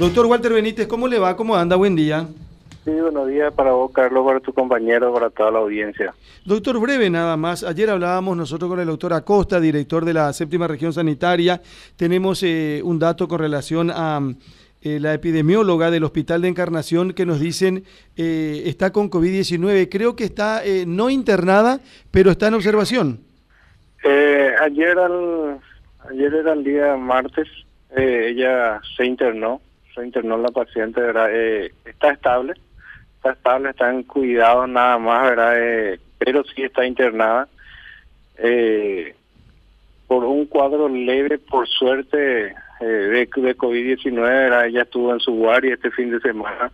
Doctor Walter Benítez, ¿cómo le va? ¿Cómo anda? Buen día. Sí, buenos días para vos, Carlos, para tu compañero, para toda la audiencia. Doctor, breve nada más. Ayer hablábamos nosotros con el doctor Acosta, director de la séptima región sanitaria. Tenemos eh, un dato con relación a eh, la epidemióloga del Hospital de Encarnación que nos dicen eh, está con COVID-19. Creo que está eh, no internada, pero está en observación. Eh, ayer, al, ayer era el día martes, ella se internó, se internó la paciente, ¿verdad? Eh, está estable, está estable, está en cuidado nada más, ¿verdad? Eh, pero sí está internada. Eh, por un cuadro leve, por suerte, eh, de, de COVID-19, ¿verdad? ella estuvo en su guardia este fin de semana,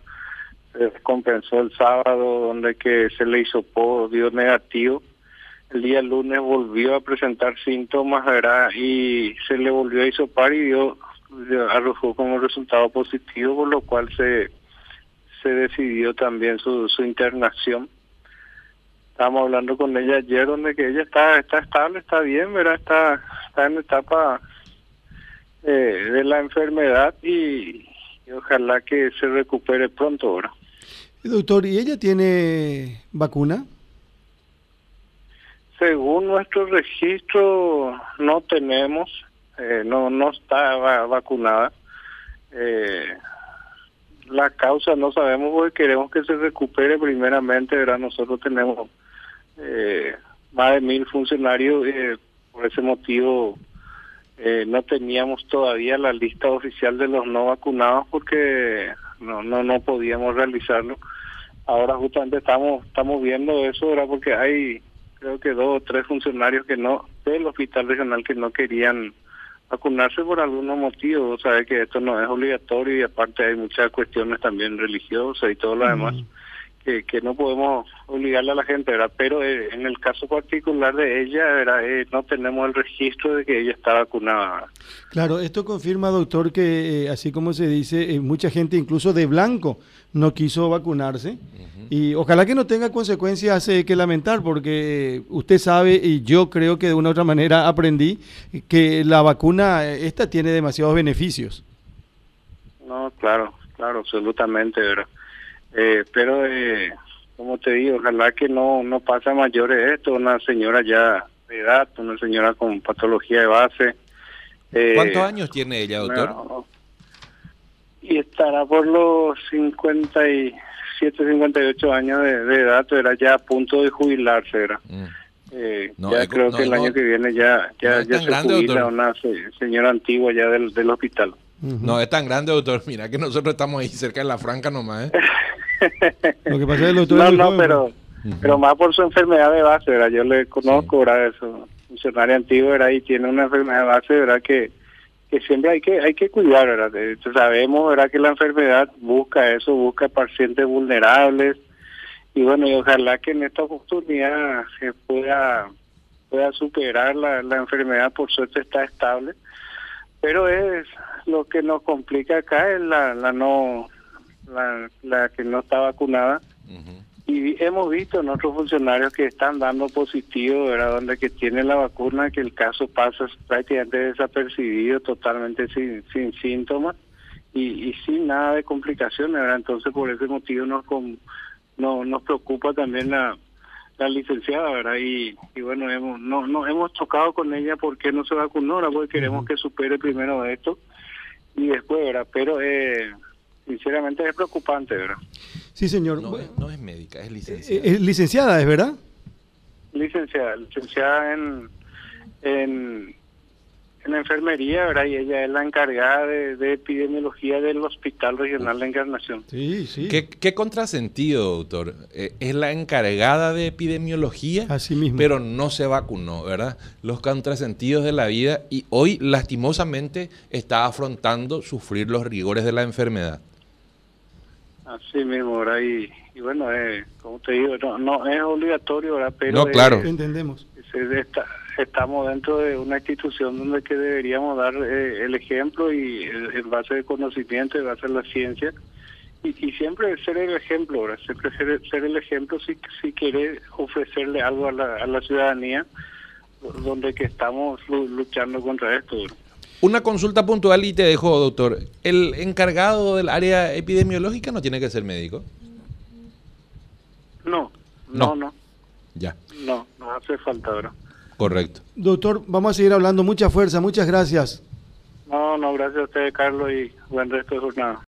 se compensó el sábado, donde que se le hizo dio negativo. El día lunes volvió a presentar síntomas, ¿verdad? Y se le volvió a hisopar y dio, arrojó como resultado positivo, por lo cual se, se decidió también su, su internación. Estábamos hablando con ella ayer, donde que ella está, está estable, está bien, ¿verdad? Está, está en etapa eh, de la enfermedad y, y ojalá que se recupere pronto ahora. Doctor, ¿y ella tiene vacuna? Según nuestro registro, no tenemos, eh, no no está va- vacunada. Eh, la causa no sabemos porque queremos que se recupere primeramente, ¿verdad? Nosotros tenemos eh, más de mil funcionarios, eh, por ese motivo eh, no teníamos todavía la lista oficial de los no vacunados porque no no no podíamos realizarlo. Ahora justamente estamos estamos viendo eso, ¿verdad? Porque hay creo que dos o tres funcionarios que no del hospital regional que no querían vacunarse por algún motivo, o sea, que esto no es obligatorio y aparte hay muchas cuestiones también religiosas y todo lo demás que, que no podemos obligarle a la gente, ¿verdad? Pero eh, en el caso particular de ella, ¿verdad? Eh, no tenemos el registro de que ella está vacunada. ¿verdad? Claro, esto confirma, doctor, que eh, así como se dice, eh, mucha gente incluso de blanco no quiso vacunarse. Y ojalá que no tenga consecuencias eh, que lamentar, porque eh, usted sabe, y yo creo que de una u otra manera aprendí, que la vacuna eh, esta tiene demasiados beneficios. No, claro, claro, absolutamente, ¿verdad? Eh, pero, eh, como te digo, ojalá que no no pase a mayores esto, una señora ya de edad, una señora con patología de base. eh, ¿Cuántos años tiene ella, doctor? no, y estará por los 57, 58 años de, de edad, era ya a punto de jubilarse, ¿verdad? Mm. Eh, No, ya es- creo no, que el no- año que viene ya ya, se grande, jubila doctor. una se- señora antigua ya del, del hospital. No es tan grande, doctor. Mira que nosotros estamos ahí cerca de la franca nomás. ¿eh? Lo que pasa es que el doctor no, no, joven, pero, pero más por su enfermedad de base, ¿verdad? Yo le conozco, ¿verdad? Es un funcionario antiguo, ¿verdad? Y tiene una enfermedad de base, ¿verdad? Que, que siempre hay que hay que cuidar, ¿verdad? Eh, Sabemos, ¿verdad? Que la enfermedad busca eso, busca pacientes vulnerables. Y bueno, y ojalá que en esta oportunidad se pueda pueda superar la, la enfermedad, por suerte está estable. Pero es lo que nos complica acá es la, la no la, la que no está vacunada. Y hemos visto en otros funcionarios que están dando positivo, ¿verdad? Donde que tienen la vacuna, que el caso pasa prácticamente desapercibido, totalmente sin, sin síntomas y, y sin nada de complicaciones, ¿verdad? Entonces, por ese motivo nos com- no, nos preocupa también la, la licenciada, ¿verdad? Y, y bueno, hemos, no, no hemos tocado con ella porque no se vacunó, ¿verdad? Porque queremos que supere primero esto y después, ¿verdad? Pero, eh, sinceramente es preocupante, ¿verdad? Sí, señor. No, Bueno, es, no es médica, es eh, licenciada. eh, licenciada, ¿es verdad? licenciada, licenciada en, en, en enfermería, ¿verdad? Y ella es la encargada de, de epidemiología del Hospital Regional de Encarnación. Sí, sí. ¿Qué, qué contrasentido, doctor? Eh, es la encargada de epidemiología, Así mismo. pero no se vacunó, ¿verdad? Los contrasentidos de la vida y hoy lastimosamente está afrontando sufrir los rigores de la enfermedad. Así mismo, ¿verdad? Y, y bueno, eh, como te digo, no, no es obligatorio, ¿verdad? Pero No, eh. Entendemos. se- está- estamos dentro de una institución donde que deberíamos dar eh, el ejemplo y en base de conocimiento, en base a la ciencia. Y, y siempre ser el ejemplo, ¿verdad? Siempre ser, ser el ejemplo si, si quiere ofrecerle algo a la, a la ciudadanía donde que estamos lu- luchando contra esto. ¿verdad? Una consulta puntual y te dejo, doctor. ¿El encargado del área epidemiológica no tiene que ser médico? No, No. no, no, Ya, no, no hace falta ahora. correcto. Doctor, vamos a seguir hablando. Mucha fuerza, muchas gracias. No, no, gracias a usted, Carlos, y buen resto de jornada.